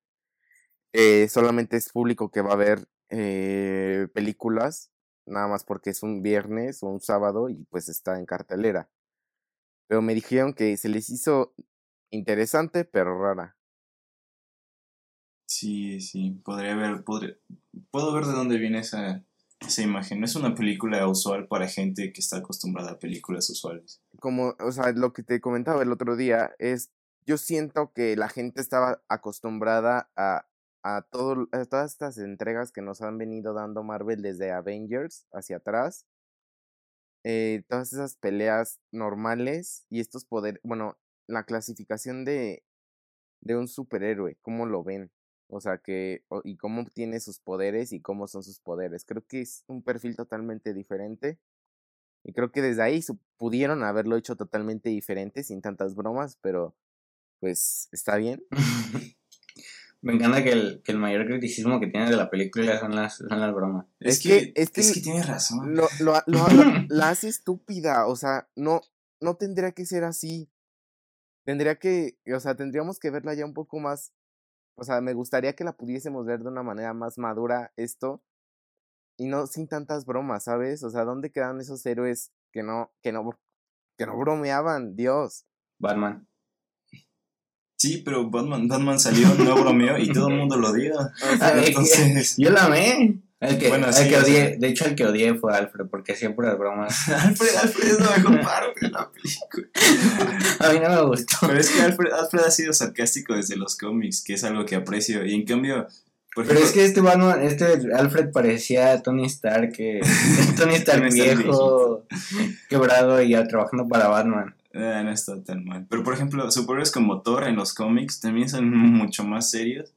eh, solamente es público que va a ver eh, películas, nada más porque es un viernes o un sábado y pues está en cartelera. Pero me dijeron que se les hizo interesante, pero rara. Sí, sí, podría ver, podría, puedo ver de dónde viene esa, esa imagen. No es una película usual para gente que está acostumbrada a películas usuales. Como, o sea, lo que te comentaba el otro día es, yo siento que la gente estaba acostumbrada a, a, todo, todas estas entregas que nos han venido dando Marvel desde Avengers hacia atrás. Eh, todas esas peleas normales y estos poderes, bueno, la clasificación de, de un superhéroe, ¿cómo lo ven? O sea, que, y cómo obtiene sus poderes y cómo son sus poderes. Creo que es un perfil totalmente diferente. Y creo que desde ahí pudieron haberlo hecho totalmente diferente, sin tantas bromas, pero pues está bien. Me encanta que el, que el mayor criticismo que tiene de la película son las, son las bromas. Es, que, es que, es que tienes razón. Lo, lo, lo, la hace estúpida, o sea, no, no tendría que ser así. Tendría que, o sea, tendríamos que verla ya un poco más o sea, me gustaría que la pudiésemos ver de una manera más madura esto y no sin tantas bromas, ¿sabes? O sea, ¿dónde quedan esos héroes que no que no que no bromeaban? Dios. Batman. Sí, pero Batman, Batman salió, no bromeó y todo el mundo lo dio. entonces... Yo la amé. El que, bueno, el que odié, de hecho el que odié fue Alfred, porque siempre las bromas. Alfred, Alfred es la mejor parte de la película. A mí no me gustó. Pero es que Alfred, Alfred ha sido sarcástico desde los cómics, que es algo que aprecio. Y en cambio, pero es que este Batman, este Alfred parecía Tony Stark, que Tony Stark viejo, quebrado y ya trabajando para Batman. Eh, no está tan mal. Pero por ejemplo, superhéroes como Thor en los cómics también son mucho más serios.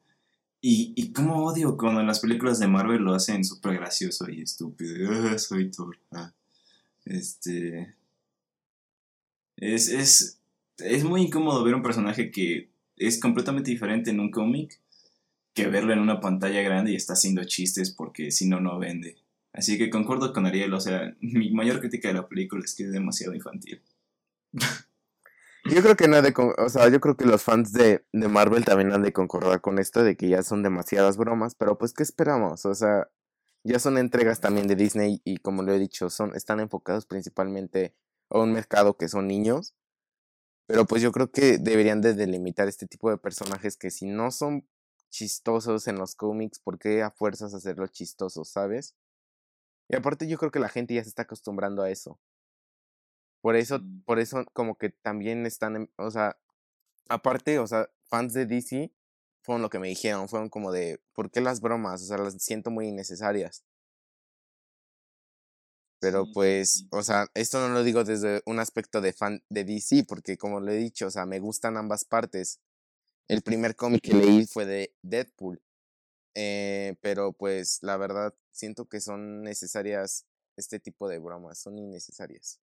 Y, y cómo odio cuando en las películas de Marvel lo hacen súper gracioso y estúpido. Ah, soy Thor. Ah. Este. Es, es, es muy incómodo ver un personaje que es completamente diferente en un cómic que verlo en una pantalla grande y está haciendo chistes porque si no, no vende. Así que concuerdo con Ariel, o sea, mi mayor crítica de la película es que es demasiado infantil. Yo creo que no de, o sea, yo creo que los fans de, Marvel también han de concordar con esto de que ya son demasiadas bromas, pero pues ¿qué esperamos? O sea, ya son entregas también de Disney y como lo he dicho, son están enfocados principalmente a un mercado que son niños. Pero pues yo creo que deberían de delimitar este tipo de personajes que si no son chistosos en los cómics, ¿por qué a fuerzas hacerlos chistosos, sabes? Y aparte yo creo que la gente ya se está acostumbrando a eso. Por eso, por eso como que también están, o sea, aparte, o sea, fans de DC fueron lo que me dijeron, fueron como de, ¿por qué las bromas? O sea, las siento muy innecesarias. Pero pues, o sea, esto no lo digo desde un aspecto de fan de DC, porque como lo he dicho, o sea, me gustan ambas partes. El primer cómic que leí fue de Deadpool. Eh, pero pues la verdad siento que son necesarias este tipo de bromas, son innecesarias.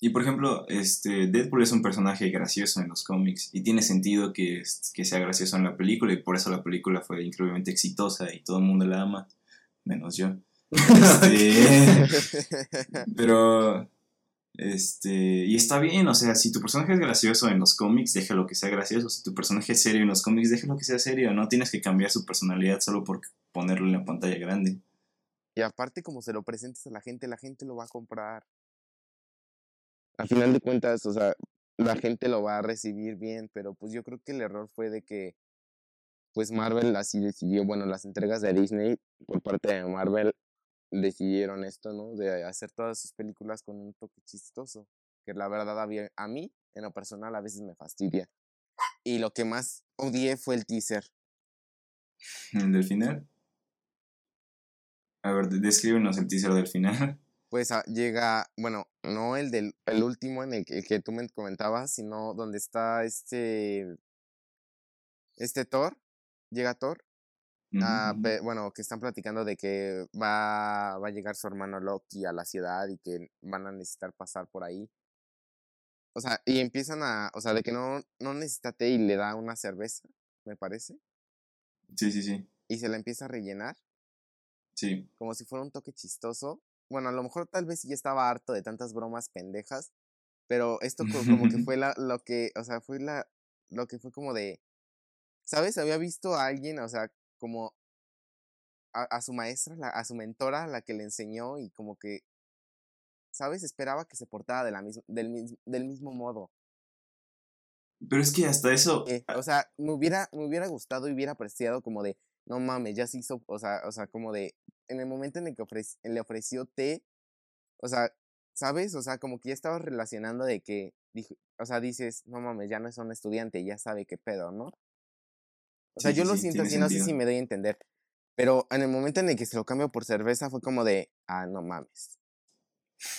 Y por ejemplo, este, Deadpool es un personaje gracioso en los cómics y tiene sentido que, que sea gracioso en la película y por eso la película fue increíblemente exitosa y todo el mundo la ama, menos yo. Este, pero, este, y está bien, o sea, si tu personaje es gracioso en los cómics, déjalo que sea gracioso. Si tu personaje es serio en los cómics, déjalo que sea serio. No tienes que cambiar su personalidad solo por ponerlo en la pantalla grande. Y aparte, como se lo presentes a la gente, la gente lo va a comprar a final de cuentas, o sea, la gente lo va a recibir bien, pero pues yo creo que el error fue de que pues Marvel así decidió, bueno, las entregas de Disney por parte de Marvel decidieron esto, ¿no? De hacer todas sus películas con un toque chistoso. Que la verdad a mí, en lo personal, a veces me fastidia. Y lo que más odié fue el teaser. ¿El del final? A ver, de- descríbenos el teaser del final. Pues ah, llega, bueno, no el del el último en el que, el que tú me comentabas, sino donde está este, este Thor, llega Thor, pe- bueno, que están platicando de que va, va a llegar su hermano Loki a la ciudad y que van a necesitar pasar por ahí. O sea, y empiezan a, o sea, de que no, no necesita té y le da una cerveza, me parece, Sí, sí, sí. y se la empieza a rellenar. Sí. como si fuera un toque chistoso. Bueno, a lo mejor tal vez ya estaba harto de tantas bromas pendejas, pero esto co- como que fue la, lo que, o sea, fue la, lo que fue como de, ¿sabes? Había visto a alguien, o sea, como a, a su maestra, la- a su mentora, la que le enseñó y como que, ¿sabes? Esperaba que se portara de la misma, del, mis- del mismo modo. Pero es que hasta eso. Eh, o sea, me hubiera, me hubiera gustado y hubiera apreciado como de, no mames, ya se hizo, o sea, o sea, como de, en el momento en el que le ofreció té, o sea, ¿sabes? O sea, como que ya estabas relacionando de que, dijo, o sea, dices, no mames, ya no es un estudiante, ya sabe qué pedo, ¿no? O sea, Sí, yo sí, lo siento así, no sé si me doy a entender, pero en el momento en el que se lo cambio por cerveza fue como de, ah, no mames,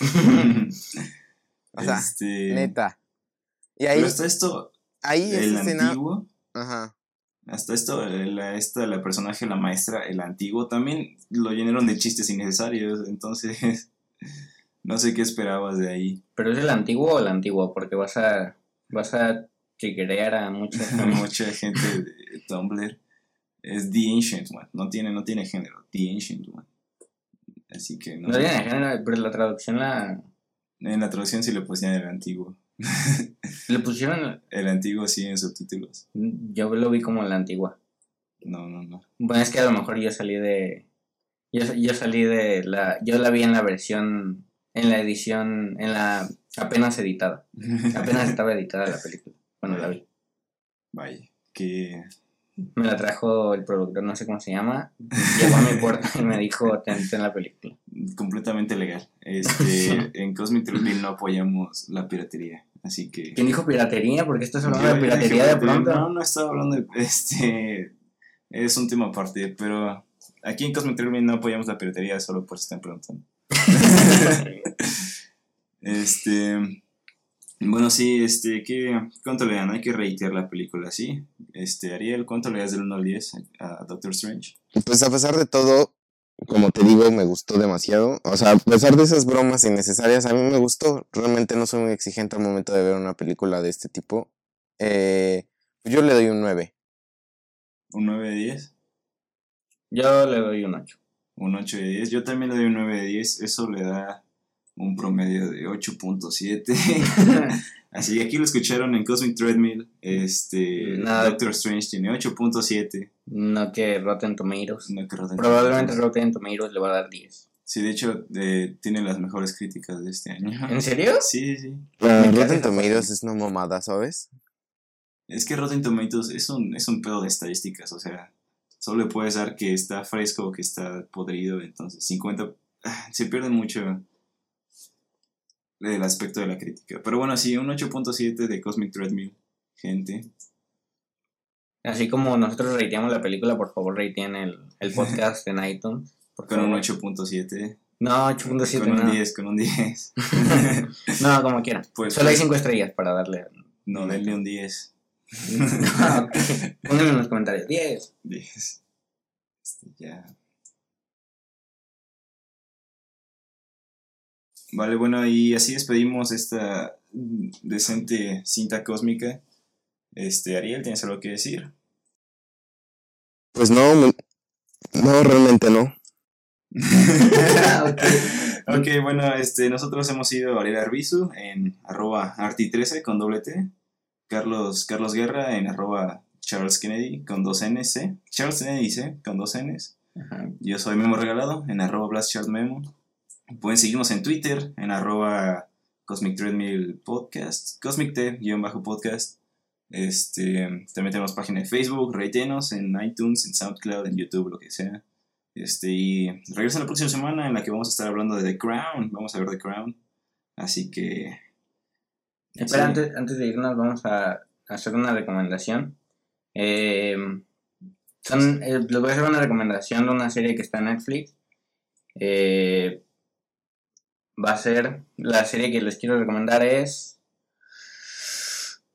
o sea, este, neta. Y ahí, Pero hasta esto, ahí el esa escena, antiguo. ajá. Hasta esto, la, esta, la personaje, la maestra, el antiguo, también lo llenaron de chistes innecesarios. Entonces, no sé qué esperabas de ahí. ¿Pero es el antiguo o el antiguo? Porque vas a, vas a triggerear a mucha gente. Mucha gente de Tumblr es The Ancient One. No tiene, no tiene género. The Ancient One. Así que no. No tiene género, pero la traducción la... En la traducción sí le pusieron el antiguo. Le pusieron... El antiguo sí en subtítulos. Yo lo vi como la antigua. No, no, no. Bueno, es que a lo mejor yo salí de... Yo, yo salí de la... Yo la vi en la versión... En la edición... En la... Apenas editada. Apenas estaba editada la película. Bueno, la vi. Vaya, que Me la trajo el productor, no sé cómo se llama. Llegó a mi puerta y me dijo, ten, ten la película. completamente legal. Este, en Cosmic Thrill no apoyamos la piratería. Así que. ¿Quién dijo piratería? ¿Por qué estás hablando Yo- de piratería de pronto? No, no estaba hablando de. Este. Es un tema aparte, pero aquí en Cosmic Thrill no apoyamos la piratería, solo por si están preguntando. Este. Bueno, sí, este, ¿qué, ¿cuánto le dan? Hay que reitear la película, ¿sí? Este, Ariel, ¿cuánto le das del 1 al 10 a Doctor Strange? Pues a pesar de todo, como te digo, me gustó demasiado. O sea, a pesar de esas bromas innecesarias, a mí me gustó. Realmente no soy muy exigente al momento de ver una película de este tipo. Eh, yo le doy un 9. ¿Un 9 de 10? Yo le doy un 8. Un 8 de 10. Yo también le doy un 9 de 10. Eso le da un promedio de 8.7. Así que aquí lo escucharon en Cosmic Treadmill. Este. Doctor Strange tiene 8.7. no que Rotten Tomatoes. No que Rotten Probablemente Tomatoes. Rotten Tomatoes le va a dar 10. Sí, de hecho, eh, tiene las mejores críticas de este año. ¿En serio? Sí, sí. Caga Rotten Tomatoes es una mamada, ¿sabes? Es que Rotten Tomatoes es un, es un pedo de estadísticas. O sea, solo le puedes dar que está fresco o que está podrido. Entonces, 50. ah, Se pierde mucho el aspecto de la crítica. Pero bueno, sí, un 8.7 de Cosmic Treadmill, gente. Así como nosotros rateamos la película, por favor rateen el, el podcast en iTunes. Con un favor. 8.7. No, 8.7 Con un no. 10, con un 10. No, como quieran. Pues, Solo hay pues, 5 estrellas para darle. No, denle un 10. Ah, ok. Pónganlo en los comentarios. 10. 10. Este, ya. Vale, bueno, y así despedimos esta decente cinta cósmica. Este, Ariel, ¿tienes algo que decir? Pues no, no, realmente no. ok. Ok, bueno, este, nosotros hemos sido Ariel Arbizu en arroba arti13 con doble T, Carlos, Carlos Guerra en arroba Charles Kennedy con dos Ns. Charles Kennedy C con dos Ns. Ajá. Yo soy Memo Regalado en arroba blastchartmemo. Pueden seguirnos en Twitter en arroba Cosmic Treadmill Podcast, Cosmic T-podcast. Este, también tenemos página de Facebook, reitenos en iTunes, en SoundCloud, en YouTube, lo que sea. Este, y regresa la próxima semana en la que vamos a estar hablando de The Crown. Vamos a ver The Crown. Así que. Espera, sí. antes, antes de irnos, vamos a hacer una recomendación. Eh, son, eh, les voy a hacer una recomendación de una serie que está en Netflix. Eh, va a ser. La serie que les quiero recomendar es.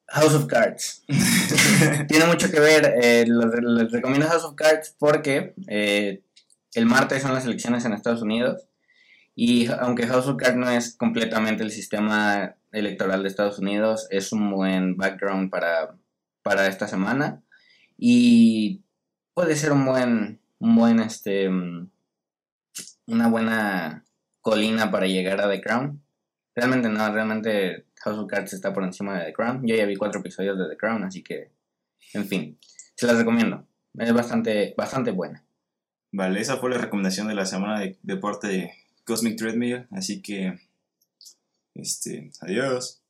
House of Cards. Tiene mucho que ver. eh, les, recomiendo House of Cards porque eh, el martes son las elecciones en Estados Unidos. Y aunque House of Cards no es completamente el sistema electoral de Estados Unidos, es un buen background para, para esta semana. Y puede ser un buen, un buen, este, mm, una buena colina para llegar a The Crown. Realmente no, realmente House of Cards está por encima de The Crown. Yo ya vi cuatro episodios de The Crown, así que, en fin, se las recomiendo. Es bastante, bastante buena. Vale, esa fue la recomendación de la semana de deporte de Cosmic Treadmill. Así que. Este. Adiós.